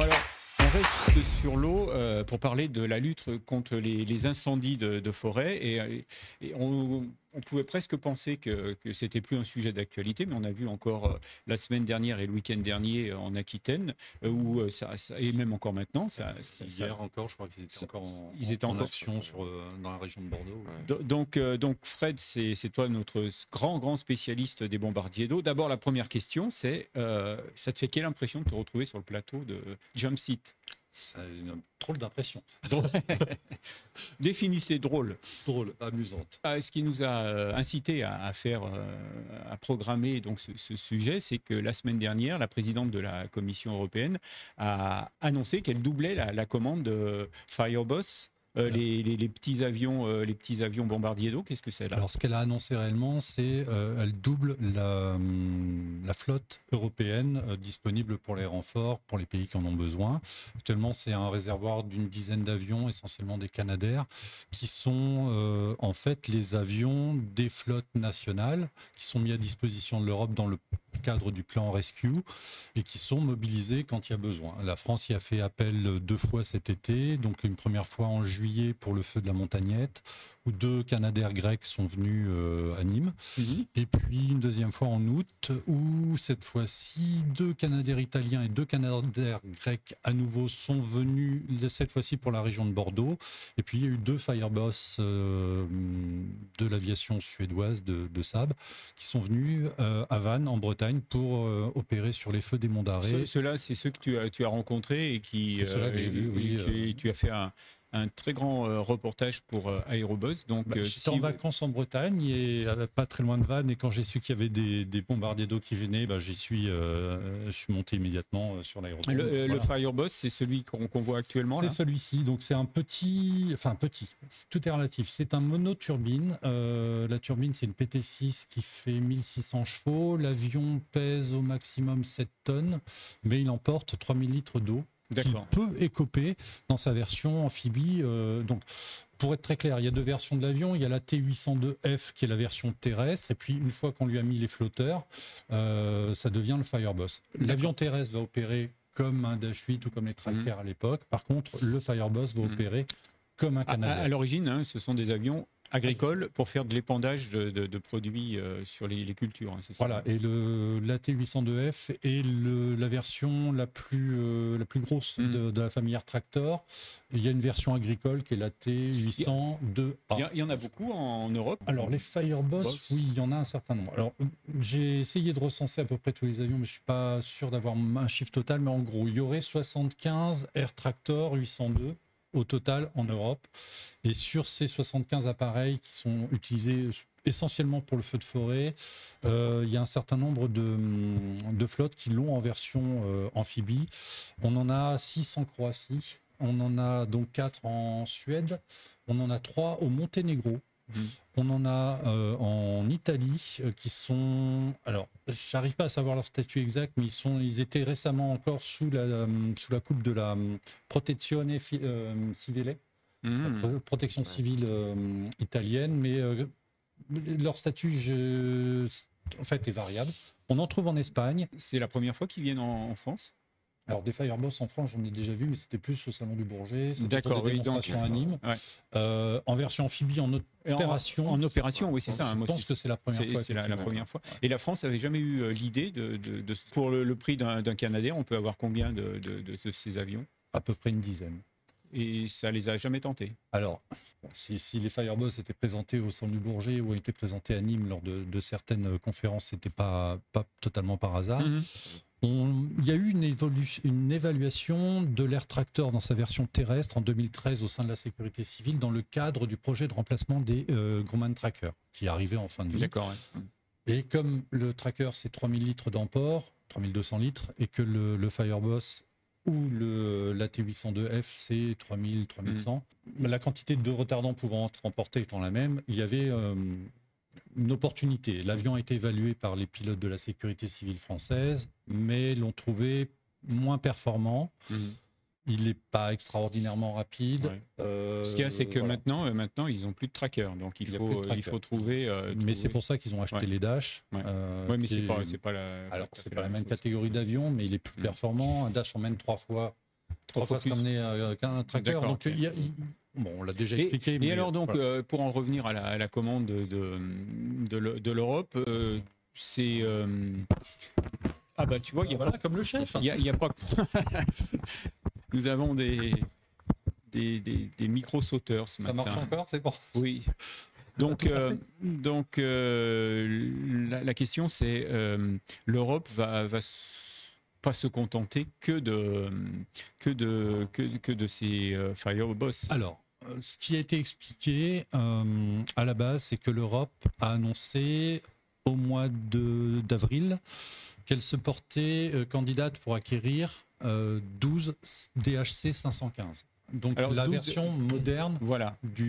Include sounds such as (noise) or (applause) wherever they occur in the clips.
Bon alors, on reste sur l'eau euh, pour parler de la lutte contre les, les incendies de, de forêt et, et on, on pouvait presque penser que, que c'était plus un sujet d'actualité, mais on a vu encore euh, la semaine dernière et le week-end dernier euh, en Aquitaine, euh, où euh, ça, ça- et même encore maintenant, ça, ça- ça- Hier encore, je crois qu'ils étaient ça- encore en, ils étaient en encore- action sur, euh, dans la région de Bordeaux. Do- Donc, euh, donc Fred, c'est toi notre grand, grand spécialiste des bombardiers d'eau. D'abord, la première question, c'est euh, ça te fait quelle impression de te retrouver sur le plateau de Jump Seat Ça a une drôle d'impression. (laughs) Définissez drôle. Drôle, amusante. Ah, Ce qui nous a euh, incité à, à faire, euh, à programmer donc ce, ce sujet, c'est que la semaine dernière, la présidente de la Commission européenne a annoncé qu'elle doublait la, la commande de Fireboss, euh, les, petits avions, euh, les petits avions bombardiers d'eau. Qu'est-ce que c'est là Alors, ce qu'elle a annoncé réellement, c'est euh, elle double la, hum, flotte européenne euh, disponible pour les renforts, pour les pays qui en ont besoin. Actuellement, c'est un réservoir d'une dizaine d'avions, essentiellement des Canadair, qui sont en fait les avions des flottes nationales qui sont mis à disposition de l'Europe dans le cadre du plan Rescue et qui sont mobilisés quand il y a besoin. La France y a fait appel deux fois cet été, donc une première fois en juillet pour le feu de la Montagnette, où deux Canadair grecs sont venus euh, à Nîmes, Mhm. et puis une deuxième fois en août, où cette fois-ci deux Canadair italiens et deux Canadair grecs à nouveau sont venus, cette fois-ci pour la région de Bordeaux, et puis il y a eu deux Fireboss euh, de l'aviation suédoise de, de Saab qui sont venus euh, à Vannes, en Bretagne, pour opérer sur les feux des Monts d'Arrée. Ce- Ceux-là, c'est ceux que tu as, tu as rencontrés et qui. C'est ceux-là que j'ai vus, oui, euh. tu as fait un, un très grand euh, reportage pour euh, Aérobuzz. Donc, Bah, euh, J'étais si en vous- vacances en Bretagne et pas très loin de Vannes. Et quand j'ai su qu'il y avait des, des bombardiers d'eau qui venaient, bah, j'y suis, euh, je suis monté immédiatement sur l'aéroport. le, le Voilà. C'est celui qu'on voit actuellement. C'est celui-ci, donc c'est un petit, enfin petit, tout est relatif. C'est un monoturbine. Euh, la turbine, c'est une PT6 qui fait 1600 chevaux. L'avion pèse au maximum 7 tonnes, mais il emporte 3000 litres d'eau qui peut écoper dans sa version amphibie. euh, donc, pour être très clair, il y a deux versions de l'avion. Il y a la T802F qui est la version terrestre, et puis une fois qu'on lui a mis les flotteurs, euh, ça devient le Fireboss. L'avion terrestre va opérer comme un Dash 8 ou comme les trackers à l'époque. Par contre, le Fireboss va Mhm. opérer comme un à- Canadair. à l'origine, hein, ce sont des avions agricoles pour faire de l'épandage de, de- de produits euh, sur les, les cultures. hein, ça Voilà, et le, la T802F est le- la version la plus, euh, la plus grosse Mhm. de, de la famille Air Tractor. Il y a une version agricole qui est la T802A. Il y, a- il y en a beaucoup en Europe. Alors les Fireboss, Boss. oui, il y en a un certain nombre. Alors j'ai essayé de recenser à peu près tous les avions, mais je suis pas sûr d'avoir un chiffre total. Mais en gros, il y aurait 75 Air Tractor 802 au total en Europe. Et sur ces 75 appareils qui sont utilisés essentiellement pour le feu de forêt, euh, il y a un certain nombre de, flottes qui l'ont en version euh, amphibie. On en a 6 en Croatie, on en a donc 4 en Suède, on en a 3 au Monténégro. Mhm. On en a euh, en Italie euh, qui sont. Alors, j'arrive pas à savoir leur statut exact, mais ils, sont, ils étaient récemment encore sous la, euh, sous la coupe de la Protezione Civile, la pro- protection civile italienne, mais leur statut, je- en fait, est variable. On en trouve en Espagne. C'est la première fois qu'ils viennent en, en France? Alors, des Fireboss en France, j'en ai déjà vu, mais c'était plus au Salon du Bourget. C'était des oui, donc- démonstrations à Nîmes. Ouais. Euh, en version amphibie, en opération. En, opération, oui, c'est ça. hein, je moi pense que c'est la première fois. c'est la, la effectivement. première fois. Et la France avait jamais eu euh, l'idée de, de- de- pour le, le prix d'un Canadair, on peut avoir combien de, ces avions? À peu près une dizaine. Et ça les a jamais tentés? Alors, si, si les Fireboss étaient présentés au Salon du Bourget ou étaient présentés à Nîmes lors de, de certaines euh, conférences, c'était pas, pas totalement par hasard. On- il y a eu une, évaluation de l'air tractor dans sa version terrestre en 2013 au sein de la sécurité civile dans le cadre du projet de remplacement des euh, Grumman Tracker qui arrivait en fin de vie. D'accord. ouais. Et comme le tracker c'est 3000 litres d'emport, 3200 litres, et que le, le Fireboss ou le, la T802F c'est 3000, 3100, la quantité de retardants pouvant être emportés étant la même, il y avait euh, une opportunité. L'avion a été évalué par les pilotes de la sécurité civile française, mais l'ont trouvé moins performant. Mhm. Il n'est pas extraordinairement rapide. Ouais. Euh, Ce qu'il y a, c'est que voilà. maintenant, euh, maintenant, ils ont plus de tracker, donc il faut, euh, il faut trouver. euh, Mais c'est pour ça qu'ils ont acheté Ouais. les Dash. Ouais, mais c'est est- pas, pas la. Alors, c'est pas la même chose. catégorie d'avion, mais il est plus Mm. performant. Un Dash emmène trois fois trois fois qu'un tracker. Donc, il y a- bon, on l'a déjà Et, expliqué. et mais alors donc, voilà. euh, pour en revenir à la, à la commande de, de, de l'E- de l'Europe, euh, c'est... euh, Ah bah tu vois, il y a voilà, comme le chef. Il y a, pas. (laughs) Nous avons des des, des, des micro-sauteurs ce Ça matin. marche encore, c'est bon. Oui. Donc, euh, donc euh, la, la question c'est euh, l'Europe va, va pas se contenter que de que de que, que de ces euh, Fireboss. Alors, ce qui a été expliqué euh, à la base, c'est que l'Europe a annoncé au mois d'avril qu'elle se portait euh, candidate pour acquérir euh, 12 DHC 515. Donc Alors, la 12 version moderne Voilà. du,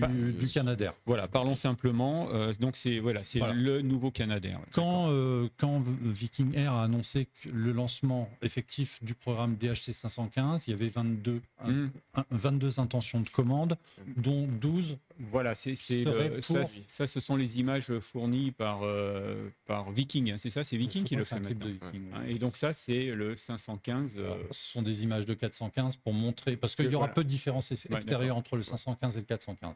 Canadair. Voilà. Parlons simplement. euh, donc c'est voilà, c'est Voilà. le nouveau Canadair. Quand, euh, quand Viking Air a annoncé le lancement effectif du programme DHC 515, il y avait 22, Hum. un- 22 intentions de commande, dont 12 Voilà, c'est le- ça, ça, ce sont les images fournies par, euh, par Viking, hein, c'est ça, c'est Viking qui le fait maintenant. Viking. Hein, Et donc ça, c'est le 515. euh, Ce sont des images de 415 pour montrer, parce qu'il y aura voilà. peu de différence Ouais, extérieure entre le 515 et le 415.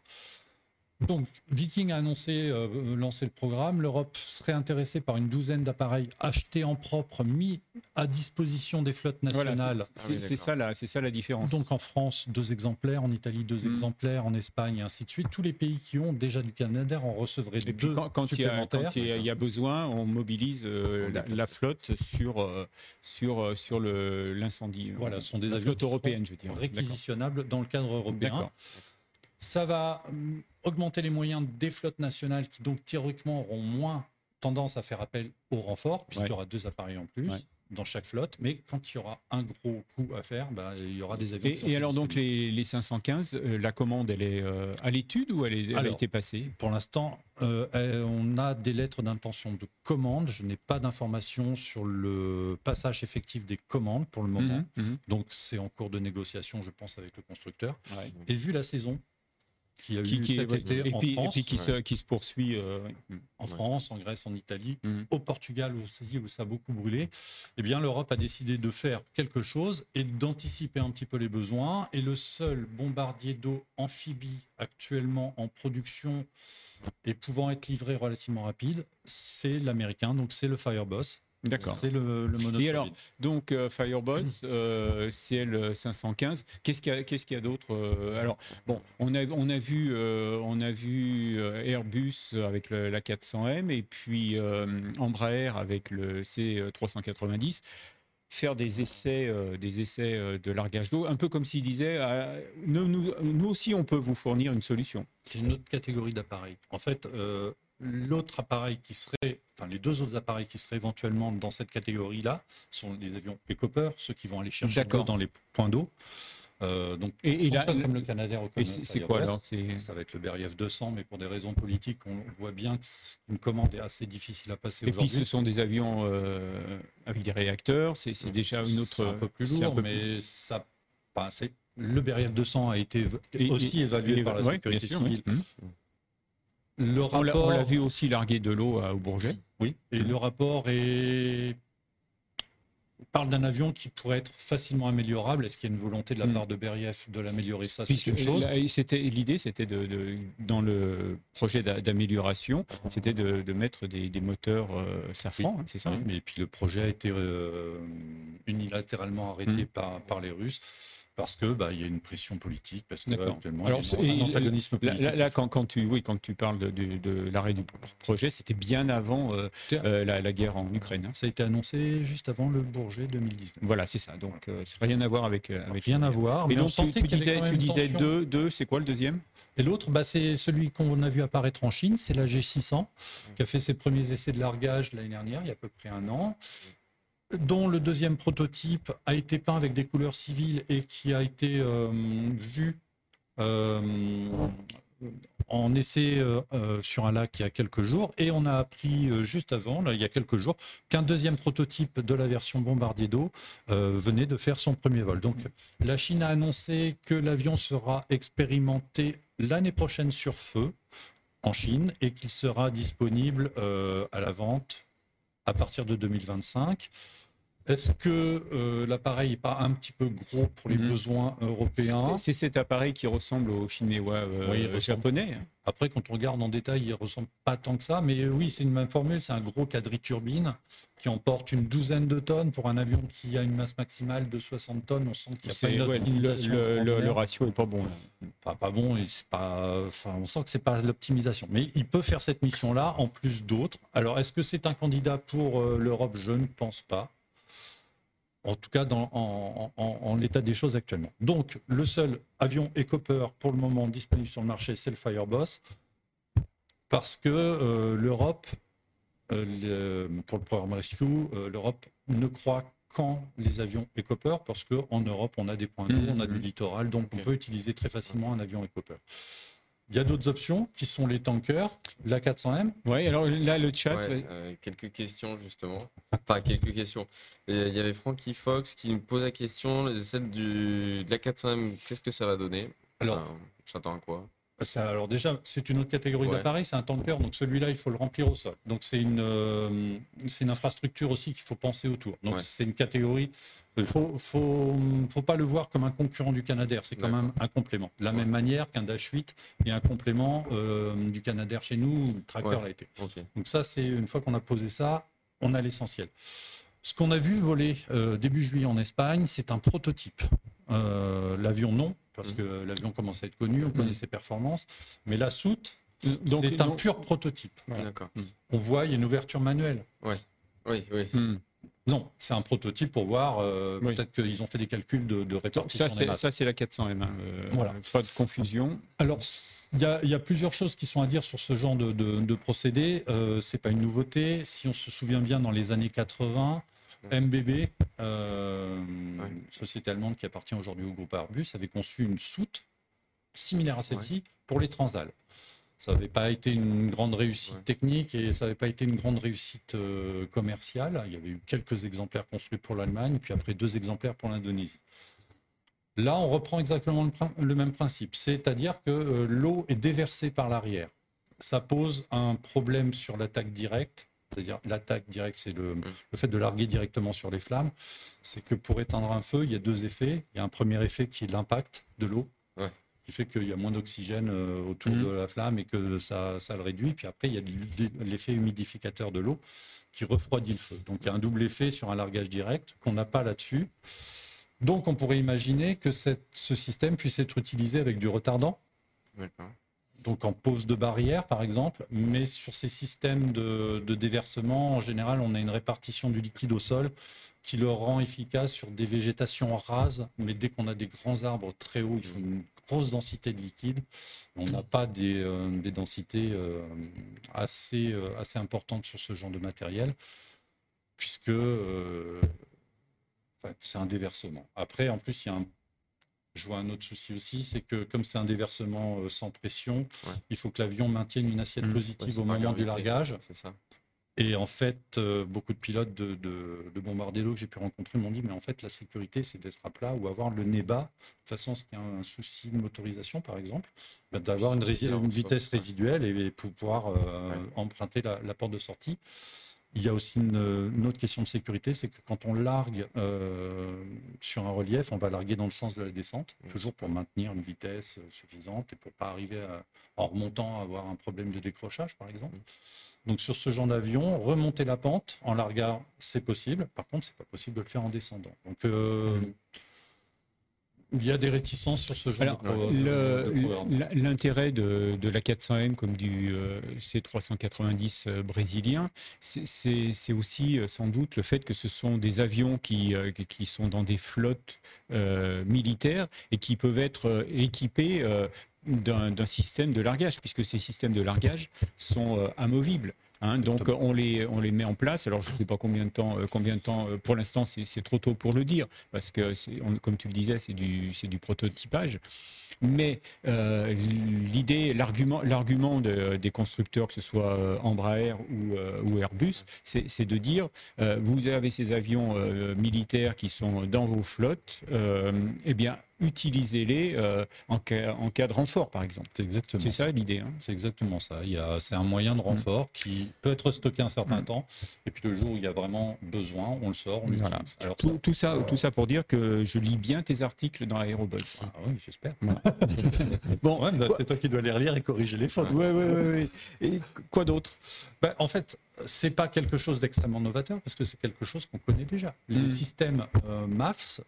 Donc, Viking a annoncé euh, lancer le programme. L'Europe serait intéressée par une douzaine d'appareils achetés en propre, mis à disposition des flottes voilà, nationales. c'est- c'est oui, c'est ça, la- c'est ça la différence. Donc en France, deux exemplaires, en Italie, deux Mm. exemplaires, en Espagne, et ainsi de suite. Tous les pays qui ont déjà du Canadair en recevraient et deux quand, quand il y a, supplémentaires. quand il y a- il y a besoin, on mobilise euh, la, flotte sur, euh, sur, euh, sur le- l'incendie. Voilà, ce sont des la avions flotte qui seront européenne, je veux dire. réquisitionnables dans le cadre D'accord. européen. Ça va hum, augmenter les moyens des flottes nationales qui, donc, théoriquement, auront moins tendance à faire appel au renfort, puisqu'il y aura deux appareils en plus Ouais. dans chaque flotte. Mais quand il y aura un gros coup à faire, bah, il y aura des avions. qui Et, alors donc les, les 515, euh, la commande, elle est euh, à l'étude ou elle, est- elle a été passée? Pour l'instant, euh, on a des lettres d'intention de commande. Je n'ai pas d'informations sur le passage effectif des commandes pour le moment. Mhm, mhm. Donc, c'est en cours de négociation, je pense, avec le constructeur. Ouais. Et vu la saison qui a Qui- eu qui- cet été et, en puis, et France, puis qui, ouais. se, qui se poursuit. euh, ouais. en Ouais. France, en Grèce, en Italie, Mhm. au Portugal aussi, où ça a beaucoup brûlé, eh bien l'Europe a décidé de faire quelque chose et d'anticiper un petit peu les besoins. Et le seul bombardier d'eau amphibie actuellement en production et pouvant être livré relativement rapide, c'est l'américain, donc c'est le Fireboss. D'accord. C'est le, le monosolide. Et alors, Donc euh, Fireboss, euh, CL 515. Qu'est-ce qu'il y a, qu'est-ce qu'il y a d'autre euh, Alors bon, on a on a vu euh, on a vu euh, Airbus avec le- la 400M et puis euh, Embraer avec le C390 faire des essais euh, des essais euh, de largage d'eau, un peu comme s'ils disaient euh, nous, nous, nous aussi on peut vous fournir une solution. C'est une autre catégorie d'appareils. En fait, euh, l'autre appareil qui serait, enfin les deux autres appareils qui seraient éventuellement dans cette catégorie-là sont les avions Ecoper, ceux qui vont aller chercher l'eau dans les points d'eau. Euh, donc, Et- et là- comme le Canadair ou comme c'est quoi alors Ça va être le Beriev 200, mais pour des raisons politiques, on voit bien que c'est une commande est assez difficile à passer et puis aujourd'hui. ce sont des avions euh, avec des réacteurs, c'est c'est déjà une autre un peu plus lourd, peu mais ça, le Beriev 200 a été Et- aussi évalué par la sécurité oui. civile. Le On l'a- rapport, on l'a vu aussi larguer de l'eau à- au Bourget. Oui, et le rapport est... parle d'un avion qui pourrait être facilement améliorable. Est-ce qu'il y a une volonté de la Mm. part de Beriev de l'améliorer? Ça, c'est une chose. c'était l'idée, c'était de, de- dans le projet d'a- d'amélioration, c'était de, de mettre des, des moteurs euh, Safran, hein, c'est ça Oui, hein mais puis le projet a été euh, unilatéralement arrêté Mm. par, par les Russes parce que bah, il y a une pression politique, parce que actuellement Alors, il y a un et- antagonisme Là, politique. là- là, quand, quand tu, oui, quand tu parles de, de- de l'arrêt du projet, c'était bien avant euh, euh, la, la guerre en Ukraine. hein. Ça a été annoncé juste avant le Bourget 2019. Voilà, c'est ça. Donc, euh, rien à voir avec. euh, avec Rien à voir. Et mais on donc, tu, disais, tu disais deux, deux c'est quoi le deuxième? Et l'autre, bah, c'est celui qu'on a vu apparaître en Chine, c'est la G600, qui a fait ses premiers essais de largage l'année dernière, il y a à peu près un an, dont le deuxième prototype a été peint avec des couleurs civiles et qui a été euh, vu euh, en essai euh, sur un lac il y a quelques jours. Et on a appris juste avant, il y a quelques jours, qu'un deuxième prototype de la version bombardier d'eau venait de faire son premier vol. Donc la Chine a annoncé que l'avion sera expérimenté l'année prochaine sur feu en Chine et qu'il sera disponible à la vente à partir de 2025. Est-ce que euh, l'appareil n'est pas un petit peu gros pour les Mhm. besoins européens? C'est cet appareil qui ressemble au chinois euh, Oui, il ressemble. japonais. Après, quand on regarde en détail, il ne ressemble pas tant que ça. Mais euh, oui, c'est une même formule. C'est un gros quadriturbine qui emporte une douzaine de tonnes. Pour un avion qui a une masse maximale de 60 tonnes, on sent qu'il n'y a pas une ouais, le, ratio est pas bon. là. Enfin, pas bon, et pas, enfin, on sent que c'est pas l'optimisation. Mais il peut faire cette mission-là en plus d'autres. Alors, est-ce que c'est un candidat pour euh, l'Europe? Je ne pense pas. En tout cas, dans, en, en- en l'état des choses actuellement. Donc, le seul avion Ecopeur pour le moment disponible sur le marché, c'est le Fireboss. Parce que euh, l'Europe, euh, le- pour le programme Rescue, euh, l'Europe ne croit qu'en les avions Ecopeur, parce qu'en Europe, on a des points d'eau, Mhm. on a du littoral, donc on peut utiliser très facilement un avion Ecopeur. Il y a d'autres options qui sont les tankers, la 400M. Ouais, alors là, le chat. Ouais, euh, quelques questions justement. Enfin, quelques questions. Et Il y avait Frankie Fox qui me pose la question celle du, de la 400M, qu'est-ce que ça va donner? Alors, Enfin, J'attends à quoi? Ça, alors déjà, c'est une autre catégorie Ouais. d'appareil, c'est un tanker, donc celui-là, il faut le remplir au sol. Donc c'est une, euh, c'est une infrastructure aussi qu'il faut penser autour. Donc Ouais. c'est une catégorie, il faut, faut, faut pas le voir comme un concurrent du Canadair, c'est quand même un complément. De la Ouais. même manière qu'un Dash 8 est un complément euh, du Canadair chez nous, le Tracker Ouais. l'a été. Donc ça, c'est une fois qu'on a posé ça, on a l'essentiel. Ce qu'on a vu voler euh, début juillet en Espagne, c'est un prototype. Euh, L'avion, non, parce Mhm. que l'avion commence à être connu, on Mhm. connaît ses performances. Mais la soute, Donc, c'est un pur prototype. Voilà. On voit, il y a une ouverture manuelle. Oui, oui. Hmm. Non, c'est un prototype pour voir. euh, Oui. Peut-être qu'ils ont fait des calculs de, de répartition ça, c'est masses. ça, c'est la 400M. hein, euh, Voilà. Pas de confusion. Alors, il y, a- il y a plusieurs choses qui sont à dire sur ce genre de, de, de procédé. Euh, c'est pas une nouveauté. Si on se souvient bien, dans les années 80, Ouais. MBB, euh, Ouais. société allemande qui appartient aujourd'hui au groupe Airbus, avait conçu une soute similaire à celle-ci pour les transals. Ça n'avait pas été une grande réussite Ouais. technique et ça n'avait pas été une grande réussite euh, commerciale. Il y avait eu quelques exemplaires construits pour l'Allemagne, puis après deux exemplaires pour l'Indonésie. Là, on reprend exactement le, même principe, c'est-à-dire que euh, l'eau est déversée par l'arrière. Ça pose un problème sur l'attaque directe, c'est-à-dire l'attaque directe, c'est le, le fait de larguer directement sur les flammes. C'est que pour éteindre un feu, il y a deux effets. Il y a un premier effet qui est l'impact de l'eau. Qui fait qu'il y a moins d'oxygène euh, autour Mhm. de la flamme et que ça, ça le réduit. Puis après, il y a l'effet humidificateur de l'eau qui refroidit le feu. Donc il y a un double effet sur un largage direct qu'on n'a pas là-dessus. Donc on pourrait imaginer que cette- ce système puisse être utilisé avec du retardant, donc en pose de barrière par exemple, mais sur ces systèmes de, de déversement, en général, on a une répartition du liquide au sol qui le rend efficace sur des végétations rases, mais dès qu'on a des grands arbres très hauts, il faut une grosse densité de liquide. On n'a pas des, euh, des densités euh, assez, euh, assez importantes sur ce genre de matériel, puisque c'est un déversement. Après, en plus, il y a un je vois un autre souci aussi, c'est que comme c'est un déversement sans pression, Ouais. il faut que l'avion maintienne une assiette Mmh. Ouais, positive au moment du largage. C'est ça. Et en fait, euh, beaucoup de pilotes de, de, de Bombardello que j'ai pu rencontrer m'ont dit, mais en fait, la sécurité, c'est d'être à plat ou avoir le nez bas. De toute façon, s'il y a un souci de motorisation, par exemple, bah, d'avoir une, vitesse résiduelle et pour pouvoir euh, Ouais. emprunter la, la porte de sortie. Il y a aussi une, une autre question de sécurité, c'est que quand on largue euh, sur un relief, on va larguer dans le sens de la descente, Mm. toujours pour maintenir une vitesse suffisante et pour pas arriver à- en remontant à avoir un problème de décrochage, par exemple. Donc sur ce genre d'avion, remonter la pente en largage, c'est possible. Par contre, c'est pas possible de le faire en descendant. Donc euh, il y a des réticences sur ce genre Alors, de, L'intérêt de, de la 400M comme du euh, C390 euh, brésilien, c'est- aussi euh, sans doute le fait que ce sont des avions qui, qui- sont dans des flottes militaires et qui peuvent être équipés d'un système de largage, puisque ces systèmes de largage sont euh, amovibles. hein. donc on les, on les met en place. Alors je ne sais pas combien de temps, euh, combien de temps euh, pour l'instant c'est trop tôt pour le dire, parce que on- comme tu le disais, c'est du, du prototypage. Mais euh, l'idée, l'argument, de- des constructeurs, que ce soit Embraer ou, ou Airbus, c'est de dire vous avez ces avions militaires qui sont dans vos flottes, eh bien utilisez-les euh, en, cas, en cas de renfort, par exemple. C'est exactement C'est ça l'idée. hein. C'est exactement ça. Il y a, c'est un moyen de renfort qui peut être stocké un certain Mm. temps, et puis le jour où il y a vraiment besoin, on le sort, on l'utilise. Voilà. Alors ça- Tout, ça, tout ça pour dire que je lis bien tes articles dans Aérobuzz. Ah oui, j'espère. (laughs) Bon, Ouais, bah, c'est toi qui dois les relire et corriger les fautes. ouais, ouais, ouais, ouais. Et quoi d'autre? Ben, en fait, c'est pas quelque chose d'extrêmement novateur parce que c'est quelque chose qu'on connaît déjà. Les Mm. systèmes euh, MAFS,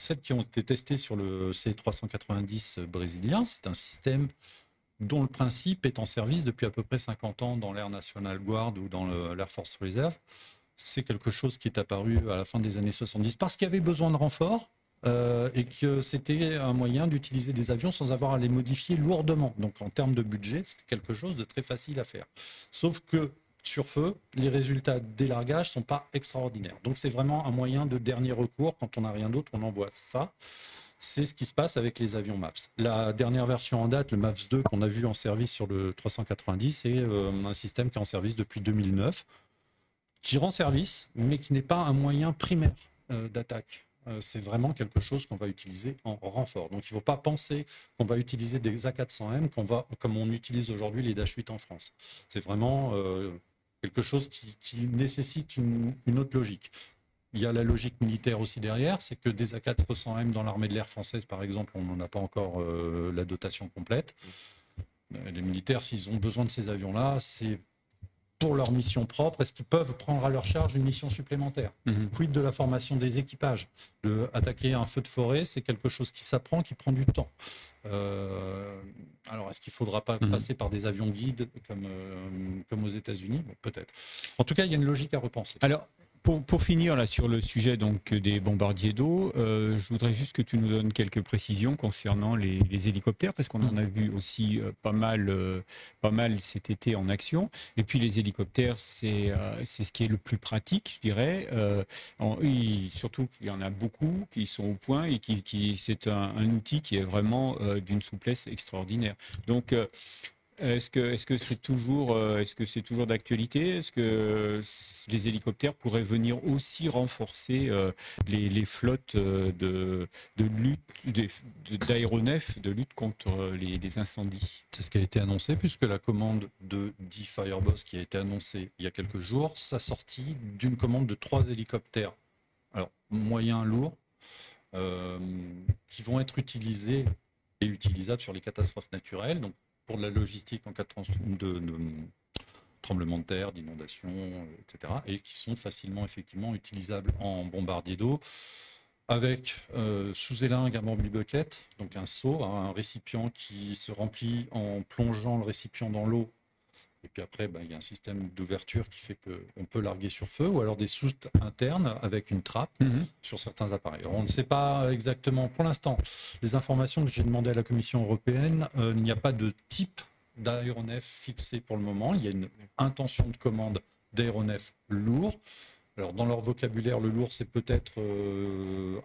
celles qui ont été testées sur le C390 brésilien, c'est un système dont le principe est en service depuis à peu près 50 ans dans l'Air National Guard ou dans l'Air Force Reserve. C'est quelque chose qui est apparu à la fin des années 70 parce qu'il y avait besoin de renfort. euh, et que c'était un moyen d'utiliser des avions sans avoir à les modifier lourdement. Donc en termes de budget, c'est quelque chose de très facile à faire. Sauf que sur feu, les résultats des largages sont pas extraordinaires. Donc c'est vraiment un moyen de dernier recours. Quand on n'a rien d'autre, on envoie ça. C'est ce qui se passe avec les avions MAPS. La dernière version en date, le MAPS 2 qu'on a vu en service sur le 390, c'est euh, un système qui est en service depuis 2009, qui rend service, mais qui n'est pas un moyen primaire euh, d'attaque. Euh, c'est vraiment quelque chose qu'on va utiliser en renfort. Donc il ne faut pas penser qu'on va utiliser des A400M qu'on va, comme on utilise aujourd'hui les Dash 8 en France. C'est vraiment quelque chose qui, nécessite une, une autre logique. Il y a la logique militaire aussi derrière, c'est que des A400M dans l'armée de l'air française, par exemple, on n'en a pas encore euh, la dotation complète. Euh, Les militaires, s'ils ont besoin de ces avions-là, c'est pour leur mission propre. Est-ce qu'ils peuvent prendre à leur charge une mission supplémentaire Quid de la formation des équipages Le, Attaquer un feu de forêt, c'est quelque chose qui s'apprend, qui prend du temps. Euh, alors, est-ce qu'il ne faudra pas Mhm. passer par des avions guides comme, euh, comme aux États-Unis? Bon, Peut-être. En tout cas, il y a une logique à repenser. Alors, pour, pour finir là sur le sujet donc des bombardiers d'eau, euh, je voudrais juste que tu nous donnes quelques précisions concernant les, les hélicoptères, parce qu'on en a vu aussi euh, pas mal, euh, pas mal cet été en action. Et puis les hélicoptères, c'est c'est ce qui est le plus pratique, je dirais. En- surtout qu'il y en a beaucoup qui sont au point et qui, qui c'est un, un outil qui est vraiment d'une souplesse extraordinaire. Donc est-ce que est-ce que c'est toujours euh, est-ce que c'est toujours d'actualité? Est-ce que les hélicoptères pourraient venir aussi renforcer euh, les, flottes euh, d'aéronefs de lutte contre les, incendies? C'est ce qui a été annoncé, puisque la commande de 10 Fireboss qui a été annoncée il y a quelques jours s'assortit d'une commande de trois hélicoptères, alors moyens, lourds, euh, qui vont être utilisés et utilisables sur les catastrophes naturelles, pour la logistique en cas de, de- tremblement de terre, d'inondation, euh, etc., et qui sont facilement effectivement utilisables en bombardier d'eau avec euh, sous élingue un bombi bucket, donc un seau, un récipient qui se remplit en plongeant le récipient dans l'eau. Et puis après, ben, il y a un système d'ouverture qui fait qu'on peut larguer sur feu, ou alors des soutes internes avec une trappe sur certains appareils. Alors, on ne sait pas exactement pour l'instant. Les informations que j'ai demandées à la Commission européenne, euh, il n'y a pas de type d'aéronef fixé pour le moment. Il y a une intention de commande d'aéronefs lourds. Alors, dans leur vocabulaire, le lourd, c'est peut-être euh,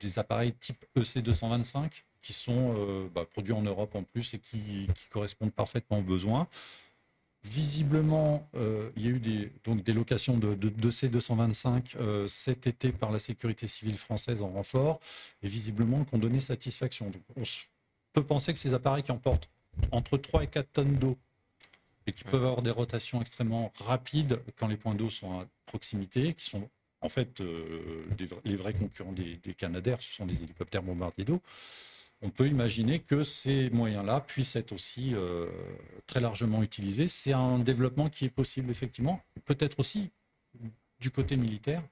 des appareils type E EC225 qui sont euh, bah, produits en Europe en plus et qui, qui correspondent parfaitement aux besoins. Visiblement, euh, il y a eu des, donc des locations de, de, de C225 euh, cet été par la sécurité civile française en renfort et visiblement qui ont donné satisfaction. Donc, on peut penser que ces appareils qui emportent entre 3 et 4 tonnes d'eau et qui Ouais. peuvent avoir des rotations extrêmement rapides quand les points d'eau sont à proximité, qui sont en fait euh, des les vrais concurrents des, des Canadair, ce sont des hélicoptères bombardiers d'eau. On peut imaginer que ces moyens-là puissent être aussi euh, très largement utilisés. C'est un développement qui est possible effectivement, peut-être aussi du côté militaire,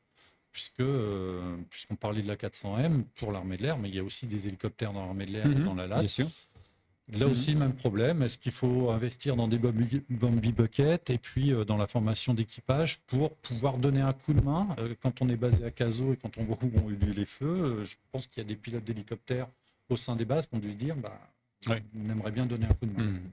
puisque euh, puisqu'on parlait de la 400M pour l'armée de l'air, mais il y a aussi des hélicoptères dans l'armée de l'air et Mhm, dans la Bien LAT. sûr. Là Mhm. aussi, même problème. Est-ce qu'il faut investir dans des bombi buckets et puis euh, dans la formation d'équipage pour pouvoir donner un coup de main Quand on est basé à Caso et quand on voit où ont eu lieu les feux, je pense qu'il y a des pilotes d'hélicoptères au sein des bases qui ont dû se dire bah, Ouais. on aimerait bien donner un coup de main. Mhm.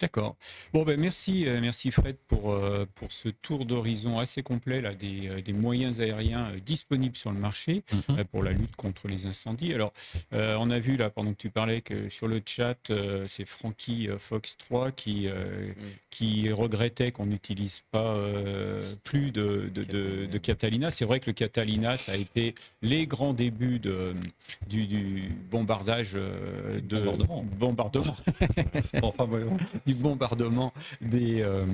D'accord. Bon, ben merci, euh, merci Fred pour, euh, pour ce tour d'horizon assez complet là, des, euh, des moyens aériens disponibles sur le marché Mhm. pour la lutte contre les incendies. Alors, euh, on a vu là, pendant que tu parlais, que sur le chat, euh, c'est Frankie euh, Fox 3 qui, euh, qui regrettait qu'on n'utilise pas plus de, de, de- de Catalina. C'est vrai que le Catalina, ça a été les grands débuts de, du, du bombardage de Bombardement. bombardement (laughs) Enfin. (laughs) du bombardement des, euh,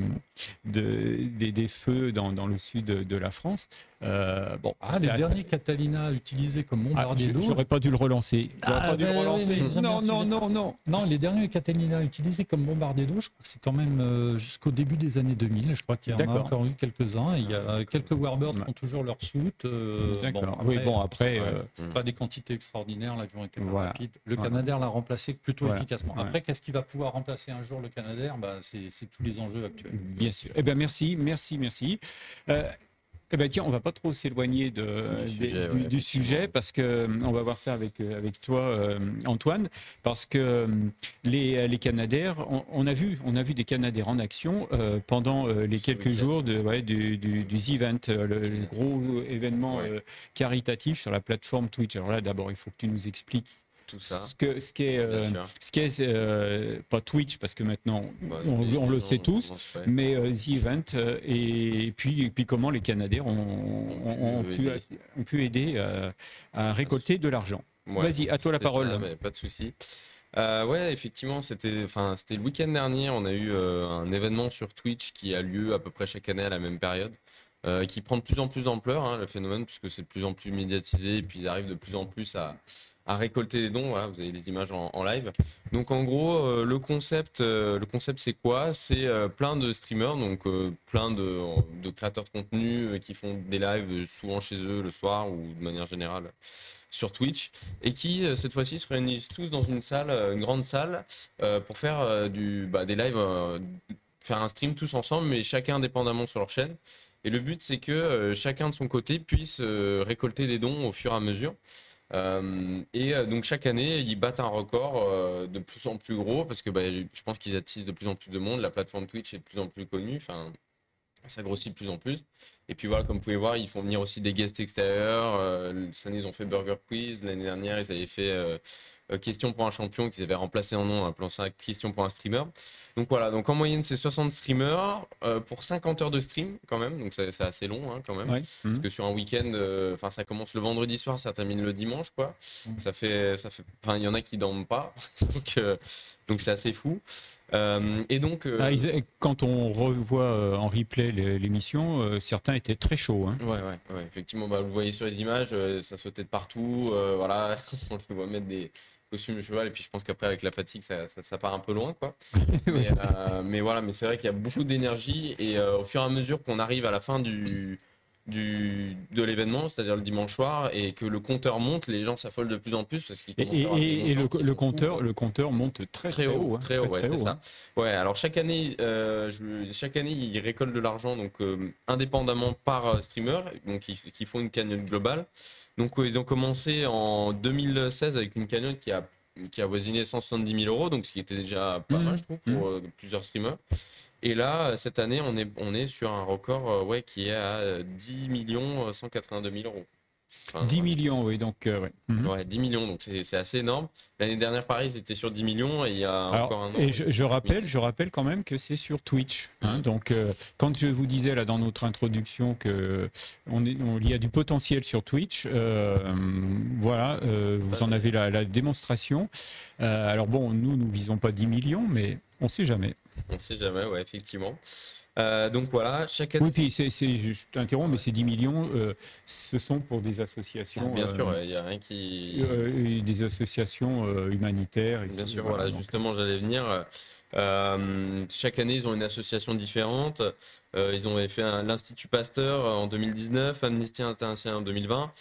de- des, des feux dans le sud de la France. Euh, bon, Ah, les derniers Catalina utilisés comme Ah, bombardier d'eau. J'aurais pas dû le relancer. Ah, pas dû le ben relancer. oui, non, non, non, non. Non, les derniers Catalina utilisés comme bombardier d'eau, je crois que c'est quand même euh, jusqu'au début des années 2000. Je crois qu'il y en a encore eu quelques-uns. Il y a quelques Warbirds qui ont toujours leur soute. euh, D'accord. bon, oui, bon, après, euh, c'est pas des quantités extraordinaires, l'avion était pas Voilà. rapide. Le Voilà. Canadair l'a remplacé plutôt Voilà. efficacement. Après, qu'est-ce qui va pouvoir remplacer un jour le Canadair? Bah, c'est, c'est tous les enjeux actuels. bien sûr. Eh bien, merci, merci, merci. Eh ben tiens, on va pas trop s'éloigner de, Du sujet, du, ouais, du effectivement. sujet parce que euh, on va voir ça avec euh, avec toi, euh, Antoine, parce que les les Canadaires, on, on a vu on a vu des Canadaires en action euh, pendant euh, les quelques week-end. jours de ouais, du, du, du The Event, le gros événement Ouais. caritatif sur la plateforme Twitch. Alors là, d'abord, il faut que tu nous expliques Tout ça. ce que ce qu'est euh, bien sûr. ce qu'est euh, pas Twitch parce que maintenant Bah, on, le sait tous. Mais euh, The Event, euh, et, puis, et puis comment les Canadiens ont, ont- ont pu aider. ont pu aider euh, à récolter de l'argent. Ouais, Vas-y, à toi la parole. ça, mais pas de souci. Euh, ouais, effectivement, c'était, enfin, c'était le week-end dernier. On a eu euh, un événement sur Twitch qui a lieu à peu près chaque année à la même période, euh, qui prend de plus en plus d'ampleur, hein, le phénomène, puisque c'est de plus en plus médiatisé, et puis ils arrivent de plus en plus à, à récolter les dons. Voilà, vous avez les images en, live. Donc en gros, euh, le concept, euh, le concept, c'est quoi? C'est euh, plein de streamers, donc plein de, de créateurs de contenu qui font des lives souvent chez eux le soir ou de manière générale sur Twitch et qui cette fois-ci se réunissent tous dans une salle, une grande salle, pour faire du, bah, des lives, faire un stream tous ensemble, mais chacun indépendamment sur leur chaîne. Et le but, c'est que chacun de son côté puisse récolter des dons au fur et à mesure. Euh, et euh, donc chaque année, ils battent un record euh, de plus en plus gros parce que bah, je pense qu'ils attisent de plus en plus de monde. La plateforme Twitch est de plus en plus connue. Ça grossit de plus en plus. Et puis voilà, comme vous pouvez voir, ils font venir aussi des guests extérieurs. Euh, ils ont fait Burger Quiz. L'année dernière, ils avaient fait euh, euh, Question pour un champion qu'ils avaient remplacé en nom, appelant ça Question pour un streamer. Donc voilà, donc en moyenne, c'est 60 streamers euh, pour 50 heures de stream quand même. Donc c'est assez long hein, quand même. Ouais. Parce que sur un week-end, enfin ça commence le vendredi soir, ça termine le dimanche, quoi. Ça fait, ça fait, il y en a qui dorment pas, (laughs) donc donc c'est assez fou. Et donc, Ah, ils- quand on revoit en replay l'émission, certains étaient très chauds. hein. ouais, ouais, ouais, effectivement, bah, vous le voyez sur les images, euh, ça sautait de partout, euh, voilà, (laughs) on les voit mettre des costumes de cheval, et puis je pense qu'après avec la fatigue, ça, ça, ça part un peu loin, quoi. (laughs) mais, euh, mais voilà, mais c'est vrai qu'il y a beaucoup d'énergie, et au fur et à mesure qu'on arrive à la fin du du, de l'événement, c'est-à-dire le dimanche soir, et que le compteur monte, les gens s'affolent de plus en plus parce qu'ils Et, et- et le, le compteur, fous, le compteur monte très très haut, hein, très haut, ouais, c'est ça. hein. Ouais, alors chaque année, euh, je- chaque année, ils récoltent de l'argent donc euh, indépendamment par euh, streamer, donc ils, qui font une cagnotte globale. Donc ils ont commencé en 2016 avec une cagnotte qui a qui a avoisiné 170 000 euros, donc ce qui était déjà pas Mhm. mal, je trouve, pour euh, plusieurs streamers. Et là, cette année, on est, on est sur un record euh, ouais, qui est à euh, 10 millions 182 000 euros. Enfin, 10 ouais. millions, oui, donc euh, ouais. Mhm. Ouais, 10 millions, donc c'est assez énorme. L'année dernière, pareil, ils étaient sur 10 millions et il y a encore un an. et je, étaient je sur 10 rappelle, je rappelle quand même que c'est sur Twitch. hein. Mhm. Donc, euh, quand je vous disais là dans notre introduction que on est, on- il y a du potentiel sur Twitch, euh, voilà, euh, vous en avez la, la démonstration. Euh, alors bon, nous, nous visons pas 10 millions, mais on sait jamais. On sait jamais, ouais, effectivement. Euh, donc voilà, chaque année. Oui, puis c'est, c'est- je t'interromps, mais ces 10 millions, euh, ce sont pour des associations. Bien sûr, euh, il n'y a rien qui. des associations humanitaires. et Bien sûr, voilà, donc. justement, j'allais venir. Chaque année, ils ont une association différente. Ils ont fait un- l'Institut Pasteur en 2019, Amnesty International en 2020.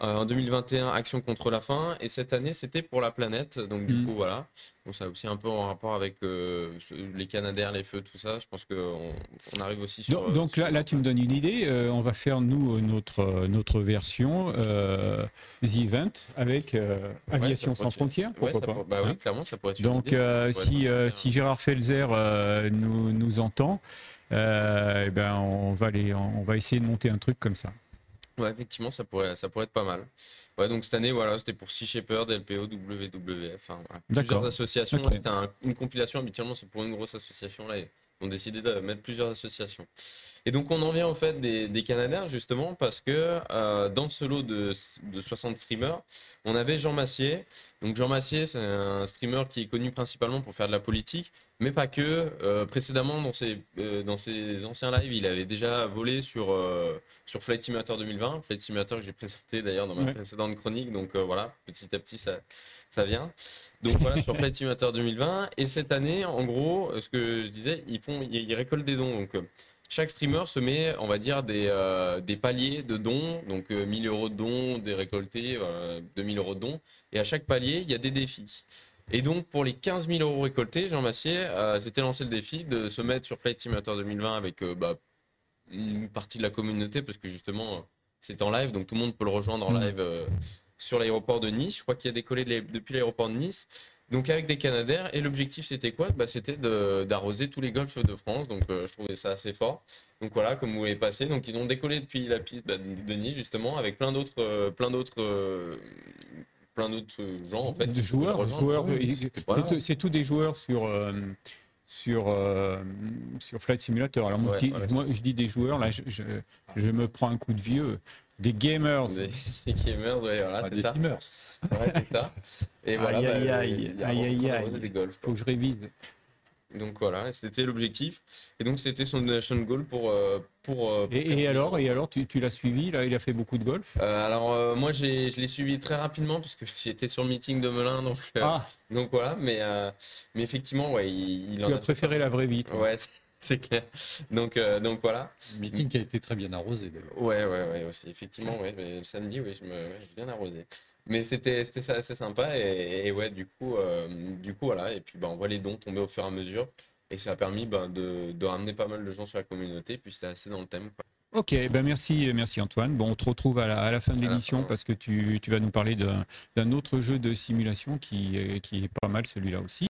En 2021, Action contre la faim. Et cette année, c'était pour la planète. Donc, du Mm. coup, voilà. Donc, ça a aussi un peu en rapport avec euh, les Canadaires, les feux, tout ça. Je pense qu'on on arrive aussi sur. Donc, donc sur- là, là, tu me donnes une idée. Euh, on va faire, nous, euh, notre, euh, notre version euh, The Event avec euh, Ouais, Aviation sans frontières. ouais, Pourquoi ça pas pour- Bah hein oui, clairement, ça pourrait être une Donc, idée. euh, Ça si, euh, super. si Gérard Felzer euh, nous, nous entend, euh, eh ben, on, va les, on va essayer de monter un truc comme ça. Ouais, effectivement, ça pourrait, ça pourrait être pas mal. Ouais, donc cette année, voilà, c'était pour Sea Shepherd, LPO, WWF, voilà, plusieurs associations. C'était un- une compilation, habituellement, c'est pour une grosse association. Là, ils ont décidé de mettre plusieurs associations. Et donc, on en vient en fait des, des Canadaires, justement, parce que euh, dans ce lot de, de 60 streamers, on avait Jean Massier. Donc, Jean Massier, c'est un streamer qui est connu principalement pour faire de la politique, mais pas que. Euh, précédemment, dans ses, euh, dans ses anciens lives, il avait déjà volé sur, euh, sur Flight Simulator 2020. Flight Simulator que j'ai présenté d'ailleurs dans ma Ouais. précédente chronique. Donc euh, voilà, petit à petit, ça, ça vient. Donc voilà, sur Flight Simulator 2020. Et cette année, en gros, ce que je disais, ils, font, ils, ils récoltent des dons. Donc chaque streamer se met, on va dire, des, euh, des paliers de dons. Donc euh, 1000 euros de dons, des récoltés, euh, 2000 euros de dons. Et à chaque palier, il y a des défis. Et donc, pour les 15 000 euros récoltés, Jean Massier euh, s'était lancé le défi de se mettre sur Flight Simulator 2020 avec euh, bah, une partie de la communauté, parce que justement, euh, c'est en live, donc tout le monde peut le rejoindre en Mhm. live euh, sur l'aéroport de Nice. Je crois qu'il a décollé de depuis l'aéroport de Nice. Donc avec des Canadaires, et l'objectif c'était quoi? Bah, C'était d'arroser tous les golfs de France, donc euh, je trouvais ça assez fort. Donc voilà, comme vous voyez passer, donc ils ont décollé depuis la piste bah, de Nice justement, avec plein d'autres, euh, plein d'autres, euh, plein d'autres gens en fait. de joueurs, joueurs c'est voilà. tout- des joueurs sur, euh, sur, euh, sur Flight Simulator. Alors moi, Ouais, je, dis, voilà, moi, c'est je dis des joueurs, là je, je- je me prends un coup de vieux. Des gamers. Des, des gamers, ouais, voilà, Ah, c'est des ça. streamers. Ouais, c'est ça. Et voilà, Aïe, bah, aïe, aïe, aïe. Donc voilà, c'était l'objectif. Et donc c'était son donation goal pour. euh, pour, euh, pour Et, et 4000 alors, et alors tu, tu l'as suivi, là, il a fait beaucoup de golf? Euh, alors euh, moi j'ai- je l'ai suivi très rapidement parce que (laughs) j'étais sur le meeting de Melun donc, euh, Ah, donc voilà mais, euh, mais effectivement ouais il, il en tu a as fait préféré la vraie vie. toi. ouais (laughs) c'est- clair donc, euh, donc voilà Meeting qui a été très bien arrosé d'ailleurs. ouais ouais ouais aussi effectivement ouais mais le samedi oui je me ouais, j'ai bien arrosé mais c'était assez sympa et, et ouais du coup euh, du coup voilà et puis bah, on voit les dons tomber au fur et à mesure et ça a permis bah, de, de ramener pas mal de gens sur la communauté puis c'était assez dans le thème quoi. Ok, ben merci, merci Antoine. Bon, on te retrouve à la, à la fin de l'émission parce que tu, tu vas nous parler d'un autre jeu de simulation qui, qui est pas mal celui-là aussi.